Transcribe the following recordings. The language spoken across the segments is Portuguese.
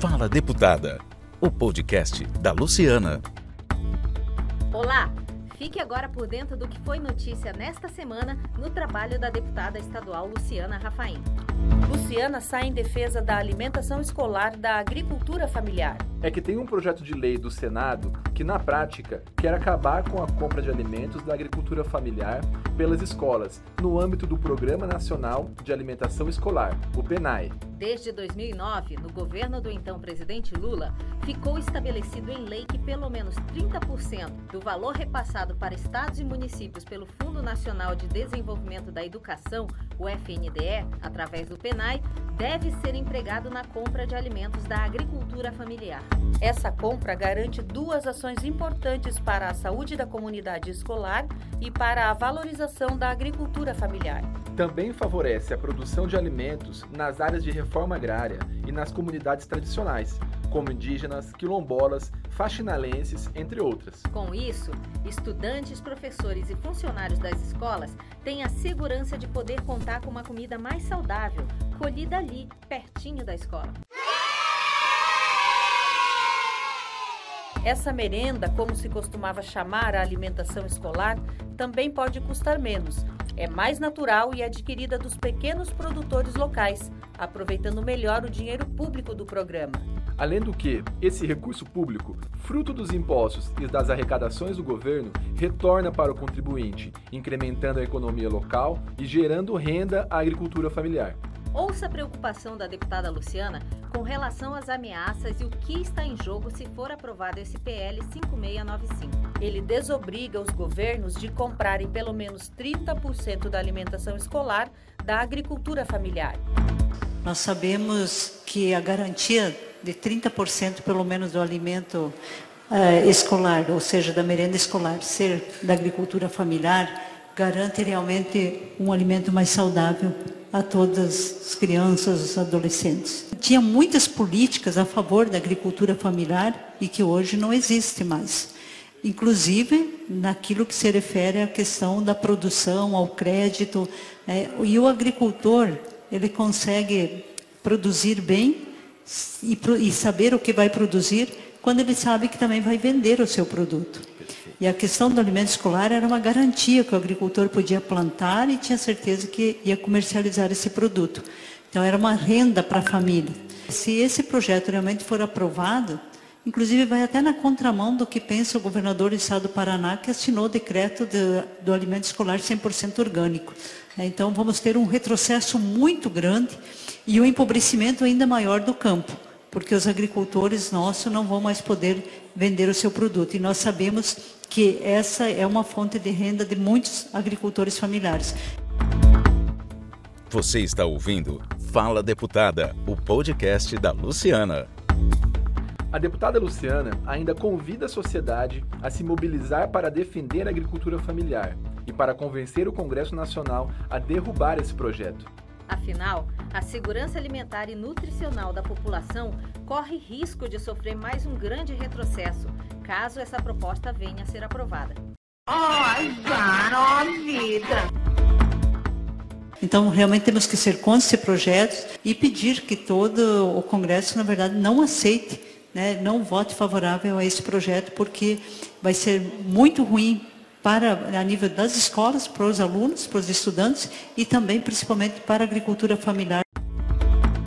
Fala Deputada, o podcast da Luciana. Fique agora por dentro do que foi notícia nesta semana no trabalho da deputada estadual Luciana Rafaim. Luciana sai em defesa da alimentação escolar da agricultura familiar. É que tem um projeto de lei do Senado que, na prática, quer acabar com a compra de alimentos da agricultura familiar pelas escolas, no âmbito do Programa Nacional de Alimentação Escolar, o PENAE. Desde 2009, no governo do então presidente Lula, ficou estabelecido em lei que pelo menos 30% do valor repassado para estados e municípios pelo Fundo Nacional de Desenvolvimento da Educação, o FNDE, através do PENAI, deve ser empregado na compra de alimentos da agricultura familiar. Essa compra garante duas ações importantes para a saúde da comunidade escolar e para a valorização da agricultura familiar. Também favorece a produção de alimentos nas áreas de reforma agrária e nas comunidades tradicionais, como indígenas, quilombolas, faxinalenses, entre outras. Com isso, estudantes, professores e funcionários das escolas têm a segurança de poder contar com uma comida mais saudável, colhida ali, pertinho da escola. Essa merenda, como se costumava chamar a alimentação escolar, também pode custar menos. É mais natural e adquirida dos pequenos produtores locais, aproveitando melhor o dinheiro público do programa. Além do que, esse recurso público, fruto dos impostos e das arrecadações do governo, retorna para o contribuinte, incrementando a economia local e gerando renda à agricultura familiar. Ouça a preocupação da deputada Luciana com relação às ameaças e o que está em jogo se for aprovado esse PL 5695. Ele desobriga os governos de comprarem pelo menos 30% da alimentação escolar da agricultura familiar. Nós sabemos que a garantia de 30% pelo menos do alimento uh, escolar, ou seja, da merenda escolar, ser da agricultura familiar, garante realmente um alimento mais saudável a todas as crianças, os adolescentes. Tinha muitas políticas a favor da agricultura familiar e que hoje não existe mais. Inclusive naquilo que se refere à questão da produção, ao crédito. É, e o agricultor, ele consegue produzir bem e, e saber o que vai produzir quando ele sabe que também vai vender o seu produto. E a questão do alimento escolar era uma garantia que o agricultor podia plantar e tinha certeza que ia comercializar esse produto. Então era uma renda para a família. Se esse projeto realmente for aprovado, inclusive vai até na contramão do que pensa o governador do estado do Paraná, que assinou o decreto de, do alimento escolar 100% orgânico. Então vamos ter um retrocesso muito grande e um empobrecimento ainda maior do campo porque os agricultores nossos não vão mais poder vender o seu produto. E nós sabemos que essa é uma fonte de renda de muitos agricultores familiares. Você está ouvindo Fala Deputada, o podcast da Luciana. A deputada Luciana ainda convida a sociedade a se mobilizar para defender a agricultura familiar e para convencer o Congresso Nacional a derrubar esse projeto. Afinal, a segurança alimentar e nutricional da população corre risco de sofrer mais um grande retrocesso, caso essa proposta venha a ser aprovada. Ai, vida! Então, realmente temos que ser contra esse projeto e pedir que todo o Congresso, na verdade, não aceite, né, não vote favorável a esse projeto, porque vai ser muito ruim para a nível das escolas, para os alunos, para os estudantes e também principalmente para a agricultura familiar.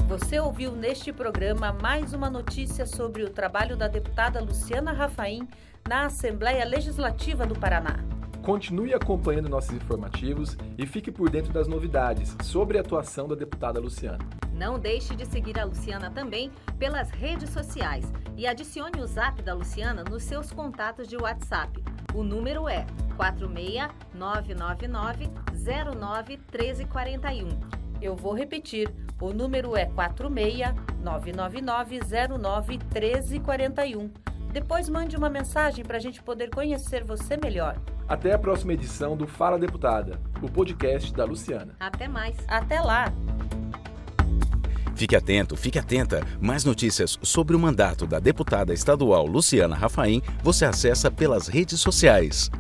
Você ouviu neste programa mais uma notícia sobre o trabalho da deputada Luciana Rafaim na Assembleia Legislativa do Paraná. Continue acompanhando nossos informativos e fique por dentro das novidades sobre a atuação da deputada Luciana. Não deixe de seguir a Luciana também pelas redes sociais e adicione o zap da Luciana nos seus contatos de WhatsApp. O número é 46999091341. Eu vou repetir. O número é 46999091341. Depois mande uma mensagem para a gente poder conhecer você melhor. Até a próxima edição do Fala Deputada, o podcast da Luciana. Até mais. Até lá. Fique atento, fique atenta. Mais notícias sobre o mandato da deputada estadual Luciana Rafaim você acessa pelas redes sociais.